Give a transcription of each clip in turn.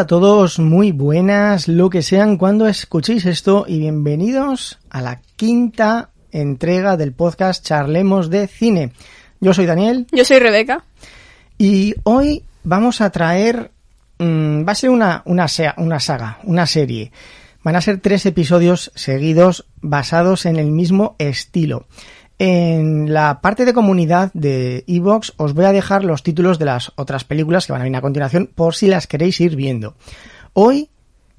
a todos? Muy buenas, lo que sean cuando escuchéis esto y bienvenidos a la quinta entrega del podcast Charlemos de Cine. Yo soy Daniel. Yo soy Rebeca. Y hoy vamos a traer... Mmm, va a ser una, una, una saga, una serie. Van a ser tres episodios seguidos basados en el mismo estilo. En la parte de comunidad de Evox os voy a dejar los títulos de las otras películas que van a venir a continuación por si las queréis ir viendo. Hoy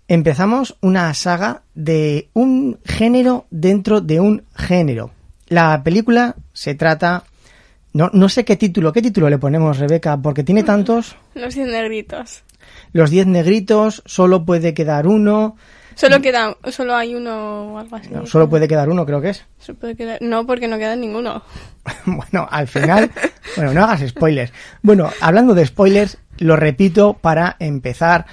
empezamos una saga de un género dentro de un género. La película se trata... No, no sé qué título, ¿qué título le ponemos, Rebeca? Porque tiene tantos... Los diez negritos. Los diez negritos, solo puede quedar uno... Solo queda, solo hay uno o algo así. No, solo puede quedar uno, creo que es. Puede quedar, no, porque no queda ninguno. bueno, al final, bueno, no hagas spoilers. Bueno, hablando de spoilers, lo repito para empezar.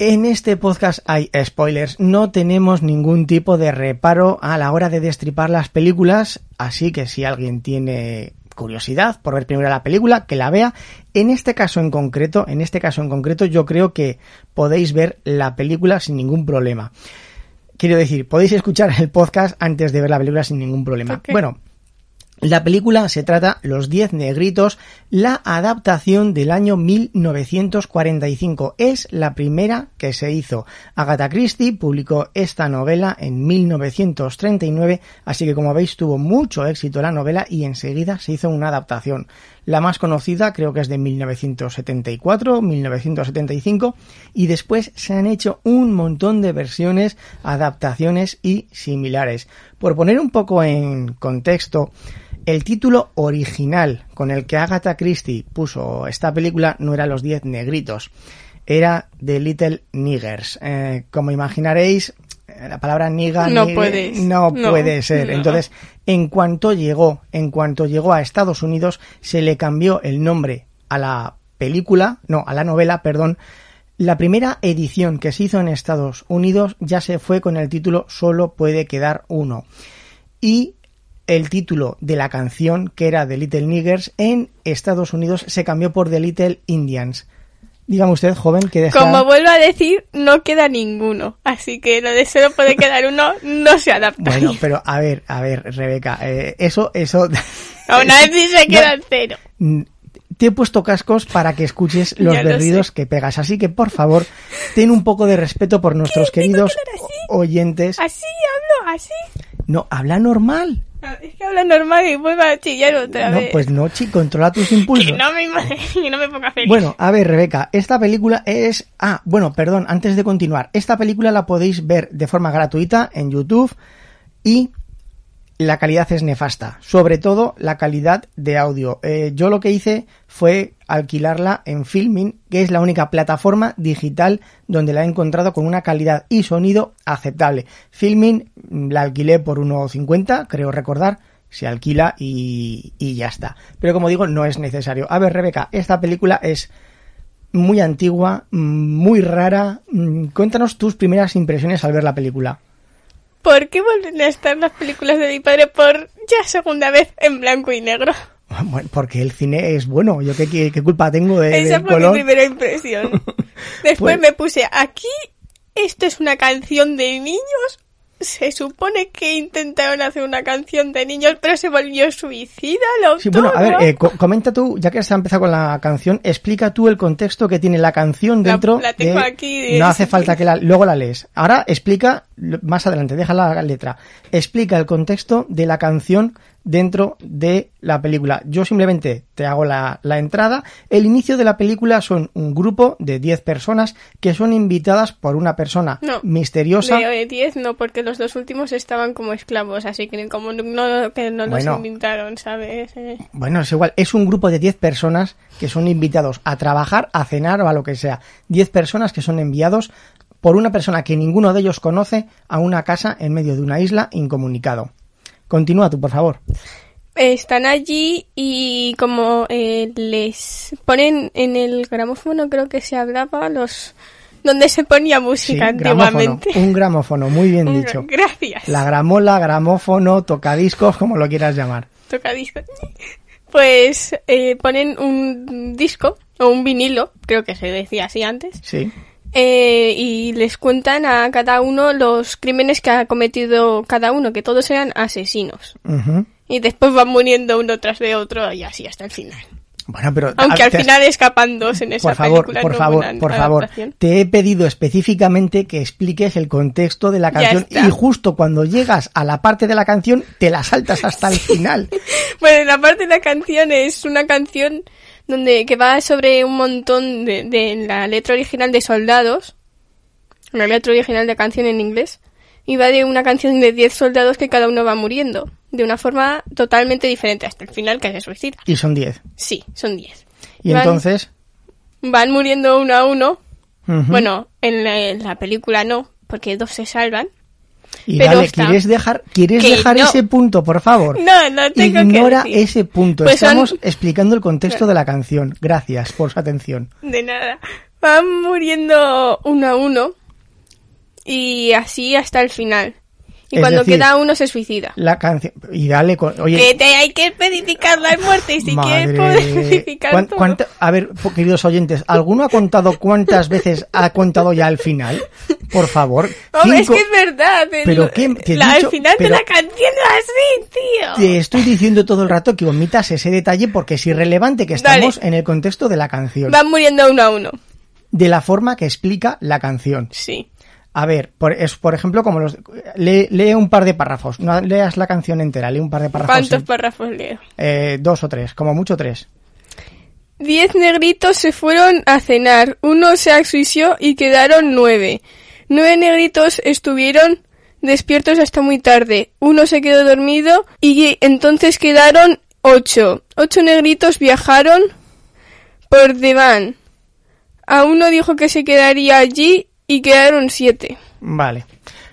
En este podcast hay spoilers, no tenemos ningún tipo de reparo a la hora de destripar las películas, así que si alguien tiene curiosidad por ver primero la película, que la vea. En este caso en concreto, en este caso en concreto, yo creo que podéis ver la película sin ningún problema. Quiero decir, podéis escuchar el podcast antes de ver la película sin ningún problema. Okay. Bueno, la película se trata Los Diez Negritos, la adaptación del año 1945. Es la primera que se hizo. Agatha Christie publicó esta novela en 1939, así que como veis tuvo mucho éxito la novela y enseguida se hizo una adaptación. La más conocida creo que es de 1974, 1975 y después se han hecho un montón de versiones, adaptaciones y similares. Por poner un poco en contexto, el título original con el que Agatha Christie puso esta película no era Los Diez Negritos, era The Little Niggers. Eh, como imaginaréis, la palabra niga no, nigger, no, no puede ser. No. Entonces, en cuanto llegó, en cuanto llegó a Estados Unidos, se le cambió el nombre a la película, no, a la novela, perdón. La primera edición que se hizo en Estados Unidos ya se fue con el título Solo puede quedar uno. Y el título de la canción, que era The Little Niggers, en Estados Unidos se cambió por The Little Indians. Dígame usted, joven, que desea... Como vuelvo a decir, no queda ninguno. Así que lo de solo puede quedar uno no se adapta. Bueno, pero a ver, a ver, Rebeca, eh, eso, eso... Aún así se queda no, cero. Te he puesto cascos para que escuches los Ya lo berridos sé. que pegas, así que por favor, ten un poco de respeto por nuestros ¿Qué? ¿Tengo queridos que hablar así? oyentes. Así hablo, así. No, habla normal. Es que habla normal y vuelve a chillar otra No, vez. pues no, chi, controla tus impulsos. Que no me, que no me ponga feliz. Bueno, a ver, Rebeca, esta película es... Ah, bueno, perdón, antes de continuar. Esta película la podéis ver de forma gratuita en YouTube y la calidad es nefasta. Sobre todo la calidad de audio. Eh, yo lo que hice fue alquilarla en Filmin, que es la única plataforma digital donde la he encontrado con una calidad y sonido aceptable. Filmin mm, la alquilé por 1,50, creo recordar se alquila y, y, ya está. Pero como digo, no es necesario. A ver, Rebeca, esta película es muy antigua, muy rara. Mm, Cuéntanos tus primeras impresiones al ver la película. ¿Por qué vuelven a estar las películas de mi padre por ya segunda vez en blanco y negro? Bueno, porque el cine es bueno. Yo qué, qué, qué culpa tengo de Esa del fue color. mi primera impresión. Después Pues- me puse aquí. Esto es una canción de niños. Se supone que intentaron hacer una canción de niños, pero se volvió suicida autor. Sí, bueno, a ver, eh, co- comenta tú, ya que has empezado con la canción, explica tú el contexto que tiene la canción dentro. la tengo de- aquí, no hace falta que la, luego la lees. Ahora explica, lo- más adelante, deja la letra. Explica el contexto de la canción dentro de la película. Yo simplemente te hago la, la entrada. El inicio de la película son un grupo de 10 personas que son invitadas por una persona No, misteriosa. De 10 no, porque los dos últimos estaban como esclavos, así que como no, que no Bueno. los invitaron, ¿sabes? Eh, Bueno, es igual, es un grupo de 10 personas que son invitados a trabajar, a cenar o a lo que sea. 10 personas que son enviados por una persona que ninguno de ellos conoce a una casa en medio de una isla incomunicado. Continúa tú, por favor. Están allí y como eh, les ponen en el gramófono, creo que se hablaba los donde se ponía música Sí, gramófono, antiguamente. un gramófono, muy bien dicho. Gracias. La gramola, gramófono, tocadiscos, como lo quieras llamar. Tocadiscos. Pues eh, ponen un disco o un vinilo, creo que se decía así antes, Sí. Eh, y les cuentan a cada uno los crímenes que ha cometido cada uno, que todos eran asesinos. Ujú. Y después van muriendo uno tras de otro y así hasta el final. Bueno, pero Aunque al te has- final escapan dos en esa por favor, película. por no favor, por favor, te he pedido específicamente que expliques el contexto de la canción y justo cuando llegas a la parte de la canción te la saltas hasta el final. Bueno, la parte de la canción es una canción donde que va sobre un montón de, de la letra original de soldados, una letra original de canción en inglés, y va de una canción de 10 soldados que cada uno va muriendo, de una forma totalmente diferente, hasta el final que se suicida. Y son 10. Sí, son 10. Y Van- entonces, Van muriendo uno a uno. Bueno, en la, en la película no, porque dos se salvan. Y pero dale, está- ¿quieres dejar, ¿quieres Que dejar no. ese punto, por favor? No, no tengo Ignora que decir. ese punto. Pues son- Estamos explicando el contexto de la canción. Gracias por su atención. De nada. Van muriendo uno a uno y así hasta el final. Y Es cuando decir, queda uno se suicida. La canción. Y dale, con- oye. Que te hay que especificar la muerte y si quieres Madre. especificar ¿Cuán- todo. cuánta- a ver, queridos oyentes, ¿alguno ha contado cuántas veces ha contado ya al final? Por favor. Hombre, Cinco- es que es verdad. el- Pero qué- te la- dicho- al final pero- de la canción así, tío. Te estoy diciendo todo el rato que omitas ese detalle porque es irrelevante que Dale. estamos en el contexto de la canción. Van muriendo uno a uno. De la forma que explica la canción. Sí. A ver, por, es por ejemplo como los... Lee, lee un par de párrafos. No leas la canción entera, lee un par de párrafos. ¿Cuántos párrafos leo? Eh, dos o tres, como mucho tres. Diez negritos se fueron a cenar, uno se asfixió y quedaron nueve. Nueve negritos estuvieron despiertos hasta muy tarde, uno se quedó dormido y entonces quedaron ocho. Ocho negritos viajaron por Deván. A uno dijo que se quedaría allí y quedaron siete. Vale.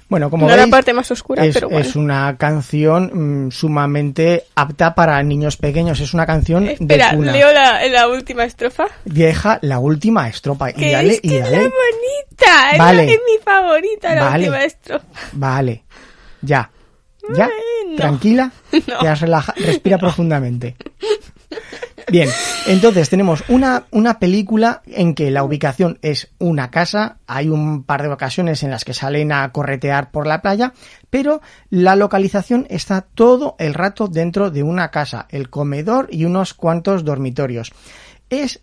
Bueno, como No la parte más oscura, es, pero bueno. es una canción mm, sumamente apta para niños pequeños. Es una canción Espera, de cuna. leo la, la última estrofa. Deja la última estrofa. Y Que dale, es que y es la bonita, es, Vale. la- es mi favorita, la Vale. última estrofa. Vale. Ya. Ya. Tranquila. No. Te has relajado. Respira profundamente. Bien, entonces tenemos una, una película en que la ubicación es una casa, hay un par de ocasiones en las que salen a corretear por la playa, pero la localización está todo el rato dentro de una casa, el comedor y unos cuantos dormitorios. Es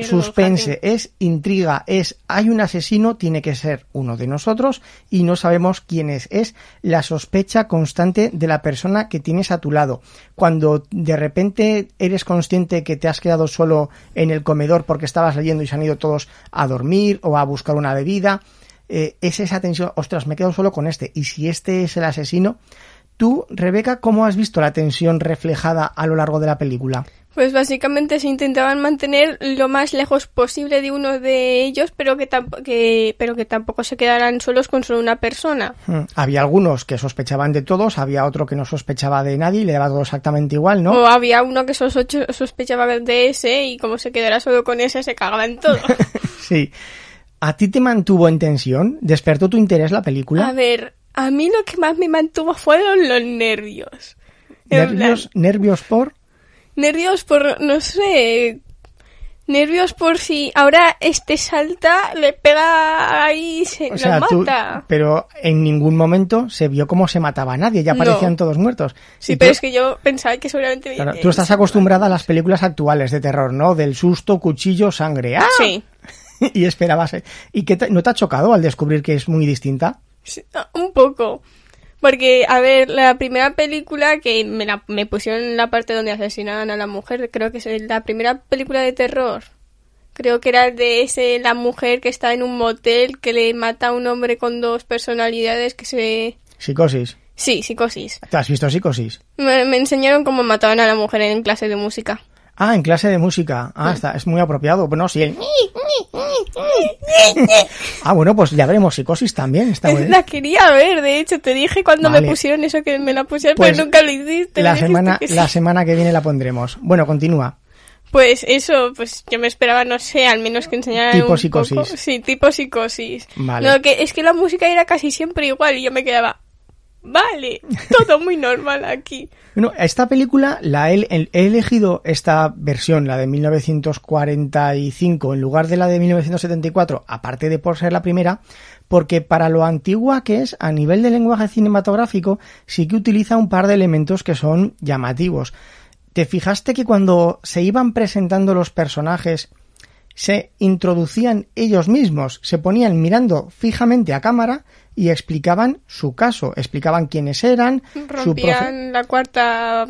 Suspense, es intriga, es hay un asesino, tiene que ser uno de nosotros y no sabemos quién es. Es la sospecha constante de la persona que tienes a tu lado. Cuando de repente eres consciente que te has quedado solo en el comedor porque estabas leyendo y se han ido todos a dormir o a buscar una bebida, eh, es esa tensión, ostras, me quedo solo con este. Y si este es el asesino, tú, Rebeca, ¿cómo has visto la tensión reflejada a lo largo de la película? Pues básicamente se intentaban mantener lo más lejos posible de uno de ellos, pero que, que, pero que tampoco se quedaran solos con solo una persona. Hmm, Había algunos que sospechaban de todos, había otro que no sospechaba de nadie y le daba todo exactamente igual, ¿no? O había uno que sospecho- sospechaba de ese y como se quedara solo con ese se cagaba en todo. Sí. ¿A ti te mantuvo en tensión? ¿Despertó tu interés la película? A ver, a mí lo que más me mantuvo fueron los nervios. Plan, ¿Nervios, nervios por? Nervios por, no sé, nervios por si ahora este salta, le pega ahí y se O sea, lo tú, mata. pero en ningún momento se vio cómo se mataba a nadie, ya No. parecían todos muertos. Sí, Y pero tú- es que yo pensaba que seguramente... claro, tú estás acostumbrada a las películas actuales de terror, ¿no? Del susto, cuchillo, sangre. ¡Ah! Sí. y esperabas. eh. ¿Y qué te- no te ha chocado al descubrir que es muy distinta? Ah, Un poco. Porque, a ver, la primera película que me, la, me pusieron en la parte donde asesinaban a la mujer, creo que es la primera película de terror. Creo que era de ese, la mujer que está en un motel que le mata a un hombre con dos personalidades que se... Psicosis. Sí, psicosis. ¿Te has visto psicosis? Me, me enseñaron cómo mataban a la mujer en clase de música. Ah, en clase de música. Ah, está, es muy apropiado. Bueno, sí, el... Ah, bueno, pues ya veremos psicosis también. Está muy bien. La quería ver, de hecho, te dije cuando Vale. me pusieron eso que me la pusieron, Pues, pero nunca lo hiciste. La semana, sí. la semana que viene la pondremos. Bueno, continúa. Pues eso, pues yo me esperaba, no sé, al menos que enseñaran Tipo un psicosis. poco. Sí, tipo psicosis. Vale. No, que es que la música era casi siempre igual y yo me quedaba... vale, todo muy normal aquí. Bueno, esta película la he, he, elegido esta versión, la de 1945, en lugar de la de 1974, aparte de por ser la primera, porque para lo antigua que es, a nivel de lenguaje cinematográfico, sí que utiliza un par de elementos que son llamativos. ¿Te fijaste que cuando se iban presentando los personajes se introducían ellos mismos, se ponían mirando fijamente a cámara y explicaban su caso, explicaban quiénes eran, rompían la cuarta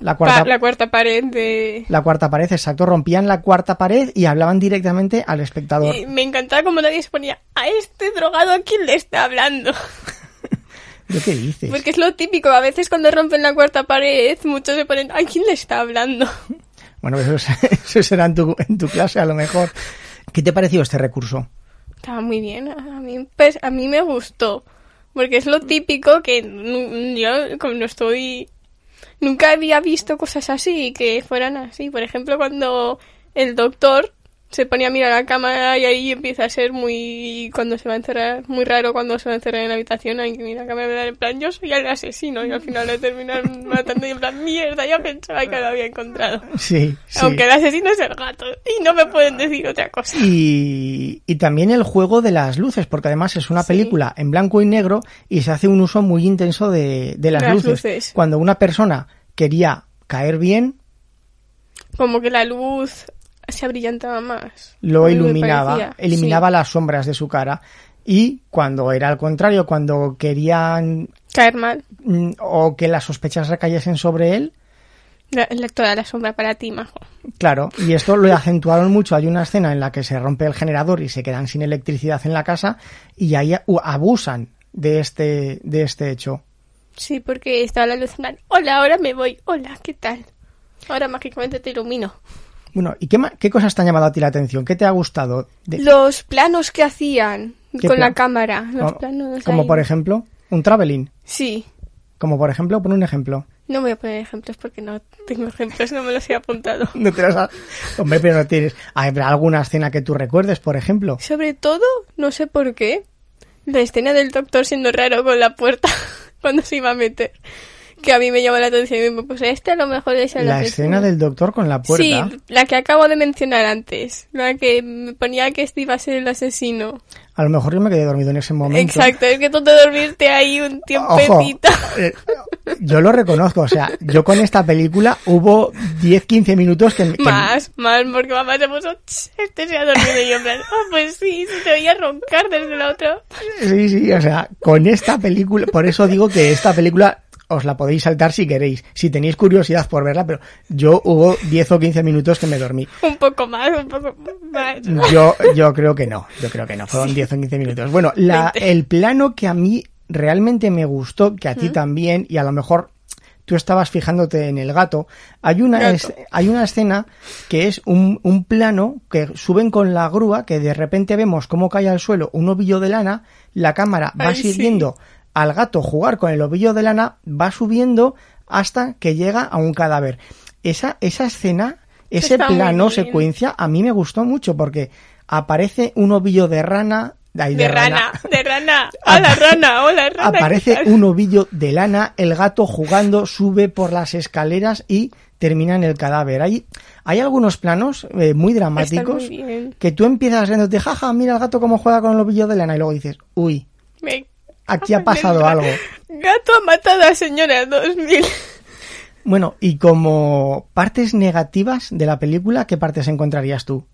la cuarta, la cuarta pared de... La cuarta pared, exacto. Rompían la cuarta pared y hablaban directamente al espectador. me encantaba como nadie se ponía, a este drogado a quién le está hablando. ¿De qué dices? Porque es lo típico, a veces cuando rompen la cuarta pared, muchos se ponen, ¿a quién le está hablando? Bueno, eso, eso será en tu, en tu clase a lo mejor. ¿Qué te pareció este recurso? Estaba muy bien, a mí, pues, a mí me gustó, porque es lo típico que yo como no estoy... Nunca había visto cosas así, que fueran así. Por ejemplo, cuando el doctor se ponía a mirar a la cámara y ahí empieza a ser muy cuando se va a encerrar muy raro cuando se va a encerrar en la habitación hay que mirar a la cámara en plan yo soy el asesino y al final le terminan matando y en plan mierda ya pensaba que lo había encontrado sí, aunque el asesino es el gato y no me pueden decir otra cosa. Y, y también el juego de las luces porque además es una película en blanco y negro y se hace un uso muy intenso de, de las, luces. luces. Cuando una persona quería caer bien como que la luz se abrillantaba más. Lo iluminaba, eliminaba las sombras de su cara. Y cuando era al contrario, cuando querían... Caer mal. Mm, o que las sospechas recayesen sobre él. La, toda la sombra para ti, majo. Claro, y esto lo acentuaron mucho. Hay una escena en la que se rompe el generador y se quedan sin electricidad en la casa y ahí abusan de este, de este hecho. Sí, porque estaba la luz hola, ahora me voy, hola, ¿qué tal? Ahora mágicamente te ilumino. Bueno, ¿y qué, qué cosas te han llamado a ti la atención? ¿Qué te ha gustado? Los planos que hacían con la cámara. Los planos como por ejemplo, un traveling. Sí. Como por ejemplo, pon un ejemplo. No voy a poner ejemplos porque no tengo ejemplos, no me los he apuntado. no te los Hombre, pero no tienes. ¿Habrá alguna escena que tú recuerdes, por ejemplo? Sobre todo, no sé por qué, la escena del doctor siendo raro con la puerta cuando se iba a meter que a mí me llamó la atención y pues este a lo mejor es la, escena del doctor con la puerta. Sí, la que acabo de mencionar antes, la que me ponía que este iba a ser el asesino. A lo mejor yo me quedé dormido en ese momento. Exacto, es que tú te dormiste ahí un tiempecito. Eh, yo lo reconozco, o sea, yo con esta película hubo 10-15 minutos que, Más, más, porque mamá se puso, este se ha dormido y yo en plan, oh, pues sí, se te veía roncar desde el otro. Sí, sí, o sea, con esta película, por eso digo que esta película os la podéis saltar si queréis, si tenéis curiosidad por verla, pero yo hubo 10 o 15 minutos que me dormí. Un poco más, un poco más. Yo, yo creo que no, yo creo que no, fueron 10 o 15 minutos. Bueno, la, el plano que a mí realmente me gustó, que a ti también, y a lo mejor tú estabas fijándote en el gato, hay una, hay una escena que es un, un, plano que suben con la grúa, que de repente vemos cómo cae al suelo un ovillo de lana, la cámara va siguiendo al gato jugar con el ovillo de lana, va subiendo hasta que llega a un cadáver. Esa, esa escena, ese plano secuencia, a mí me gustó mucho porque aparece un ovillo de rana. de, rana, de rana, hola rana, hola rana. Aparece un ovillo de lana, el gato jugando, sube por las escaleras y termina en el cadáver. Hay, hay algunos planos eh, muy dramáticos que tú empiezas viéndote, jaja, mira el gato cómo juega con el ovillo de lana y luego dices, uy. Me Aquí ha pasado algo. Gato ha matado a señora 2000. Bueno, y como partes negativas de la película, ¿qué partes encontrarías tú?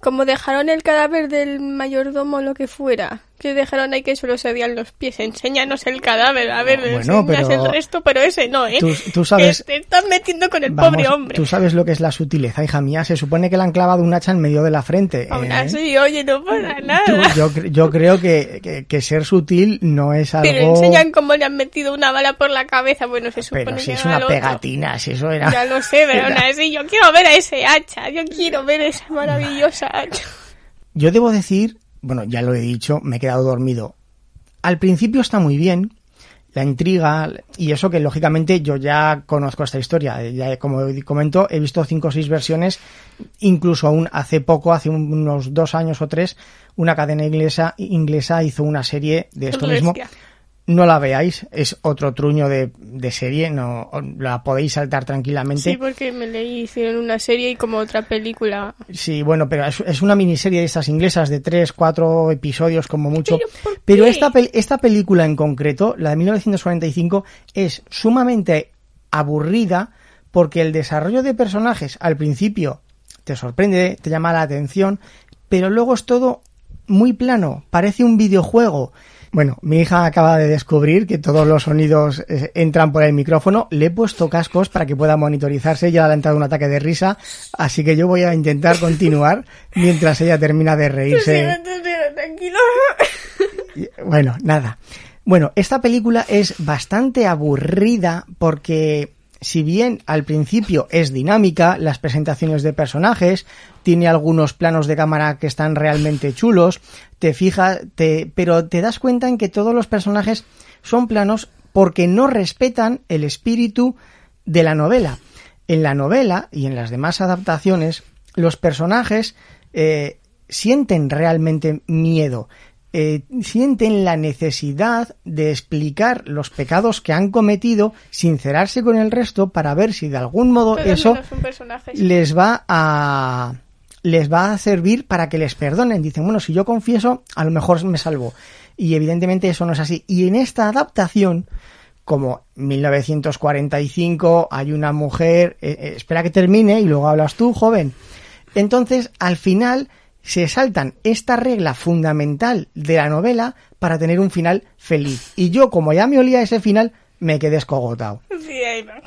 Como dejaron el cadáver del mayordomo lo que fuera que dejaron ahí que solo se veían los pies. Enséñanos el cadáver, a ver, bueno, enseñas el resto, pero ese no, ¿eh? Tú, sabes... te estás metiendo con el pobre hombre. Tú sabes lo que es la sutileza, hija mía. Se supone que le han clavado un hacha en medio de la frente. Aún ¿eh? así, oye, no pasa nada. yo, yo, creo que, que, ser sutil no es algo... Pero enseñan cómo le han metido una bala por la cabeza. Bueno, se supone pero si es una pegatina, si eso era... Ya lo sé, pero aún así, yo quiero ver a ese hacha. Yo quiero ver esa maravillosa hacha. Yo debo decir, bueno, ya lo he dicho, me he quedado dormido al principio está muy bien, la intriga y eso que lógicamente yo ya conozco esta historia. Ya, como comento, he visto cinco o seis versiones, incluso aún hace poco, hace unos dos años o tres, una cadena inglesa, inglesa hizo una serie de esto mismo. No la veáis, es otro truño de, de serie, no la podéis saltar tranquilamente. Sí, porque me leí, hicieron una serie y como otra película. Sí, bueno, pero es, es una miniserie de estas inglesas de tres, cuatro episodios como mucho. Pero, esta, esta película en concreto, la de 1945, es sumamente aburrida porque el desarrollo de personajes al principio te sorprende, te llama la atención, pero luego es todo muy plano, parece un videojuego bueno, mi hija acaba de descubrir que todos los sonidos eh, entran por el micrófono. Le he puesto cascos para que pueda monitorizarse. Ya le ha entrado un ataque de risa, así que yo voy a intentar continuar mientras ella termina de reírse. tranquilo. Bueno, nada. Bueno, esta película es bastante aburrida porque si bien al principio es dinámica, las presentaciones de personajes, tiene algunos planos de cámara que están realmente chulos, te fijas, te, pero te das cuenta en que todos los personajes son planos porque no respetan el espíritu de la novela. En la novela y en las demás adaptaciones, los personajes eh, sienten realmente miedo. Eh, sienten la necesidad de explicar los pecados que han cometido, sincerarse con el resto para ver si de algún modo eso les va a les va a servir para que les perdonen. Dicen, bueno, si yo confieso, a lo mejor me salvo. Y evidentemente eso no es así. Y en esta adaptación, como 1945, hay una mujer, eh, eh, espera que termine y luego hablas tú, joven. Entonces, al final, se saltan esta regla fundamental de la novela para tener un final feliz. Y yo, como ya me olía ese final, me quedé escogotado. Sí, ahí va.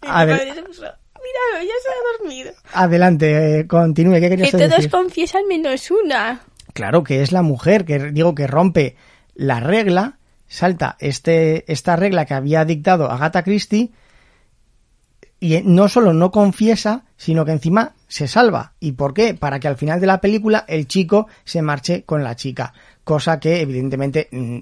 A ver. Míralo, ya se ha dormido. Adelante, eh, continúe. ¿Qué querías que decir? Que todos confiesan menos una. Claro que es la mujer que digo que rompe la regla, salta este esta regla que había dictado Agatha Christie y no solo no confiesa, sino que encima se salva. ¿Y por qué? Para que al final de la película el chico se marche con la chica. Cosa que evidentemente mm,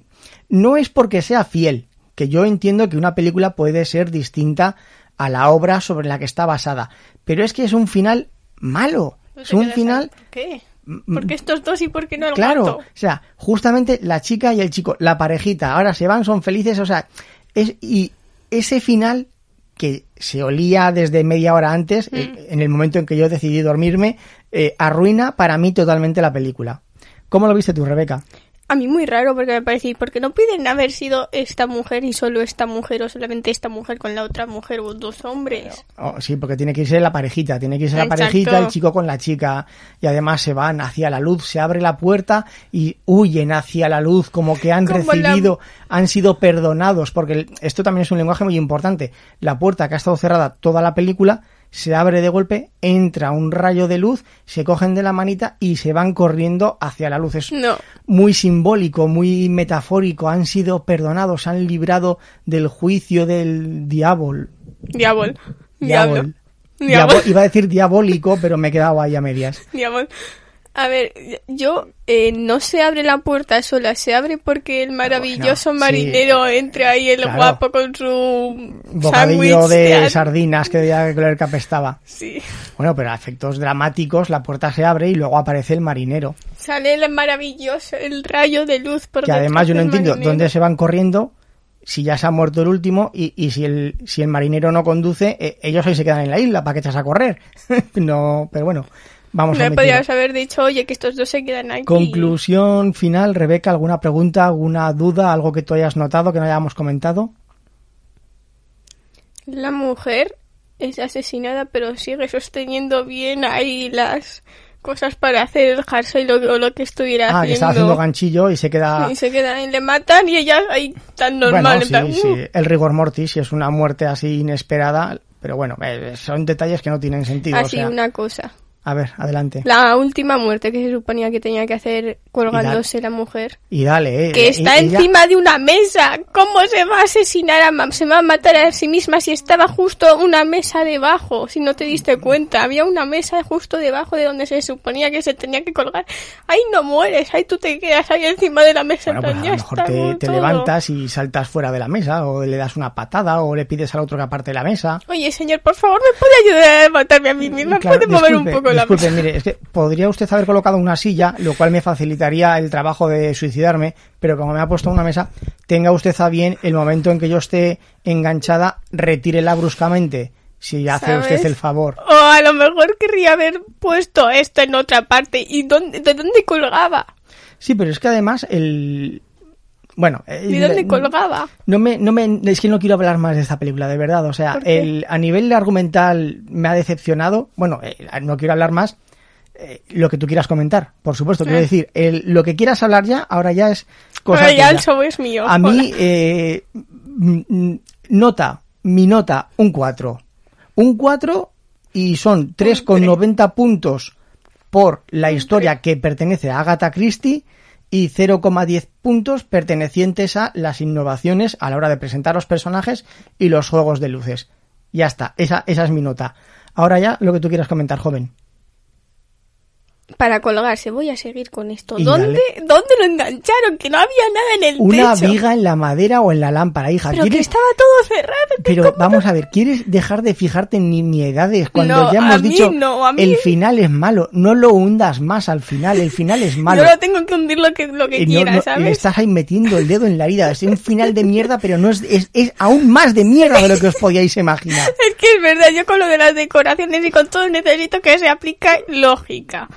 no es porque sea fiel, que yo entiendo que una película puede ser distinta a la obra sobre la que está basada, pero es que es un final malo. es un final... ¿Qué? ¿Por qué estos dos y por qué no el Claro, o sea, justamente la chica y el chico, la parejita, ahora se van, son felices, o sea, es, y ese final que se olía desde media hora antes, mm. eh, en el momento en que yo decidí dormirme, eh, arruina para mí totalmente la película. ¿Cómo lo viste tú, Rebeca? A mí muy raro porque me parece, porque no pueden haber sido esta mujer y solo esta mujer o solamente esta mujer con la otra mujer o dos hombres. Oh, sí, porque tiene que irse la parejita, tiene que irse la parejita, el chico con la chica y además se van hacia la luz, se abre la puerta y huyen hacia la luz como que han recibido, han sido perdonados, porque esto también es un lenguaje muy importante. La puerta que ha estado cerrada toda la película se abre de golpe, entra un rayo de luz, se cogen de la manita y se van corriendo hacia la luz. Es muy simbólico, muy metafórico. Han sido perdonados, han librado del juicio del diablo. Diablo. Diablo. Iba a decir diabólico, pero me he quedado ahí a medias. Diablo. A ver, yo eh, no se abre la puerta sola, se abre porque el maravilloso marinero entre ahí, el guapo con su bocadillo de, sardinas que debía que que apestaba. Sí. Bueno, pero a efectos dramáticos la puerta se abre y luego aparece el marinero. Sale el maravilloso, el rayo de luz por Que además yo no entiendo dónde se van corriendo si ya se ha muerto el último y, y si el si el marinero no conduce, eh, ellos ahí se quedan en la isla para que echas a correr. no, pero bueno, Vamos no podías haber dicho, oye, que estos dos se quedan aquí. Conclusión final, Rebeca, ¿alguna pregunta, alguna duda, algo que tú hayas notado que no hayamos comentado? La mujer es asesinada, pero sigue sosteniendo bien ahí las cosas para hacer el jersey lo, lo que estuviera haciendo. Ah, que está haciendo ganchillo y se queda... Y se queda y le matan y ella ahí tan normal. Bueno, sí, sí, uh". el rigor mortis, si es una muerte así inesperada, pero bueno, eh, son detalles que no tienen sentido. Así una cosa. A ver, adelante. La última muerte que se suponía que tenía que hacer colgándose la mujer. Y dale, eh. Que está encima de una mesa. ¿Cómo se va a asesinar a se va a matar a sí misma si estaba justo una mesa debajo? Si no te diste cuenta, había una mesa justo debajo de donde se suponía que se tenía que colgar. Ahí no mueres, ahí tú te quedas ahí encima de la mesa. Bueno, pues a lo mejor te, levantas y saltas fuera de la mesa, o le das una patada, o le pides al otro que aparte de la mesa. Oye, señor, por favor, ¿me puede ayudar a matarme a mí misma? ¿Puede mover un poco la Disculpe, mire, es que podría usted haber colocado una silla, lo cual me facilitaría el trabajo de suicidarme, pero como me ha puesto una mesa, tenga usted a bien el momento en que yo esté enganchada, retírela bruscamente, si hace ¿Sabes? usted el favor. O a lo mejor querría haber puesto esto en otra parte. ¿Y dónde, de dónde colgaba? Sí, pero es que además el... Bueno, eh, ¿De dónde colgaba? No me, no me, es que no quiero hablar más de esta película, de verdad. O sea, el, a nivel argumental me ha decepcionado. Bueno, eh, no quiero hablar más. eh, lo que tú quieras comentar, por supuesto. Quiero decir, el- lo que quieras hablar ya, ahora ya es cosa Ahora ya el show es mío. A mí, eh, nota, mi nota, un 4. Un 4 y son 3,90 puntos por la historia que pertenece a Agatha Christie y 0,10 puntos pertenecientes a las innovaciones a la hora de presentar los personajes y los juegos de luces. Ya está, esa, esa es mi nota. Ahora ya lo que tú quieras comentar, joven. Para colgarse, voy a seguir con esto. Y ¿Dónde. ¿Dónde lo engancharon? Que no había nada en el Una techo. viga en la madera o en la lámpara, hija. Pero que ¿Quieres- estaba todo cerrado. que Pero vamos a ver, ¿quieres dejar de fijarte en nimiedades cuando No, ya hemos a mí dicho no, a mí- el final es malo? No lo hundas más al final, el final es malo. Yo lo tengo que hundir lo que, lo que Eh, quiera, no, le ¿sabes? estás ahí metiendo el dedo en la herida. Es un final de mierda, pero no es, es, es aún más de mierda de lo que os podíais imaginar. Es que es verdad, yo con lo de las decoraciones y con todo necesito que se aplique lógica.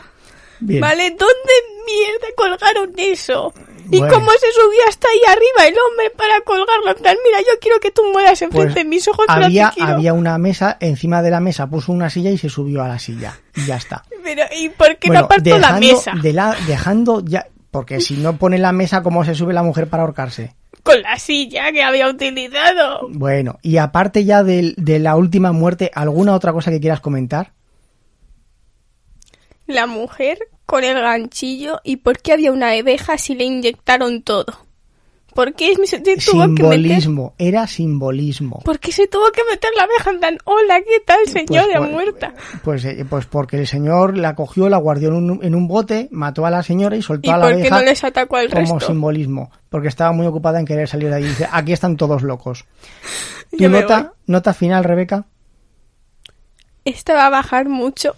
Bien. ¿Vale? ¿Dónde mierda colgaron eso? ¿Y Bueno. cómo se subió hasta ahí arriba el hombre para colgarlo? En plan, mira, yo quiero que tú mueras enfrente Pues de mis ojos, había, había una mesa, encima de la mesa puso una silla y se subió a la silla. Y ya está. Pero, ¿y por qué Bueno, no aparto la mesa? de la- dejando ya, porque si no pone la mesa, ¿cómo se sube la mujer para ahorcarse? Con la silla que había utilizado. Bueno, y aparte ya de, la última muerte, ¿alguna otra cosa que quieras comentar? La mujer con el ganchillo y por qué había una abeja si le inyectaron todo. ¿Por qué se tuvo que meter? Simbolismo, era simbolismo. ¿Por qué se tuvo que meter la abeja en plan, hola, ¿qué tal, señora pues- muerta? Pues, eh, pues porque el señor la cogió, la guardió en un, en un bote, mató a la señora y soltó ¿Y a la por qué abeja no les atacó al como resto? simbolismo, porque estaba muy ocupada en querer salir de allí. Dice, aquí están todos locos. ¿Tu nota, nota final, Rebeca? Esta va a bajar mucho.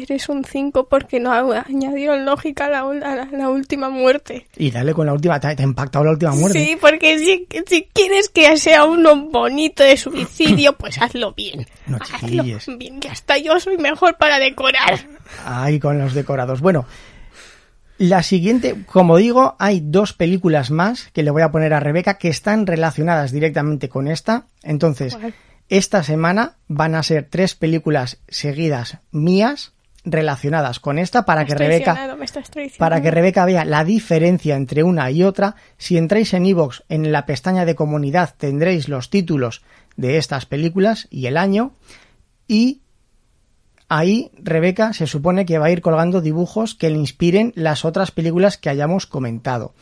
Eres un 5 porque no añadieron lógica a la, ul- a la- la última muerte. Y dale con la última, te, te ha impactado la última muerte. Sí, porque si, si quieres que sea uno bonito de suicidio, pues hazlo bien. No hazlo chilles. bien, que hasta yo soy mejor para decorar. Ahí con los decorados. Bueno, la siguiente, como digo, hay dos películas más que le voy a poner a Rebeca que están relacionadas directamente con esta. Entonces, esta semana van a ser tres películas seguidas mías relacionadas con esta para que Rebeca para que Rebeca vea la diferencia entre una y otra. Si entráis en iVoox, en la pestaña de comunidad tendréis los títulos de estas películas y el año. Y ahí Rebeca se supone que va a ir colgando dibujos que le inspiren las otras películas que hayamos comentado.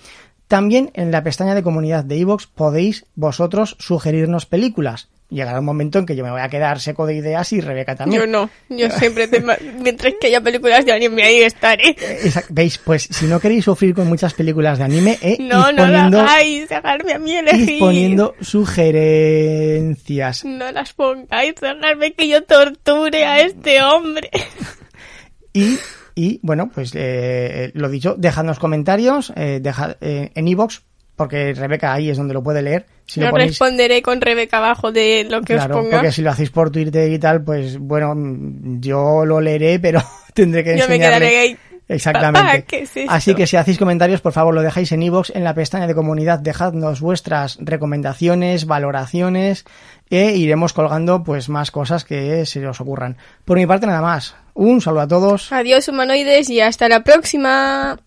También en la pestaña de comunidad de iVoox podéis vosotros sugerirnos películas. Llegará un momento en que yo me voy a quedar seco de ideas y Rebeca también. Yo no, yo siempre, te ma- mientras que haya películas de anime ahí estaré. Esa- ¿Veis? Pues si no queréis sufrir con muchas películas de anime, eh, No, no poniendo, hagáis, dejarme a mí elegir. poniendo sugerencias. No las pongáis, dejarme que yo torture a este hombre. Y, y bueno, pues eh, lo dicho, dejadnos comentarios eh, dejad, eh, en iVoox, porque Rebeca ahí es donde lo puede leer. Si lo ponéis, responderé con Rebeca abajo de lo que claro, os ponga. porque si lo hacéis por Twitter y tal, pues bueno, mm, yo lo leeré, pero tendré que Yo me enseñarle. quedaré ahí. Exactamente. Así que si hacéis comentarios, por favor, lo dejáis en iVoox, en la pestaña de comunidad, dejadnos vuestras recomendaciones, valoraciones, e iremos colgando pues más cosas que se os ocurran. Por mi parte nada más. Un saludo a todos. Adiós humanoides y hasta la próxima.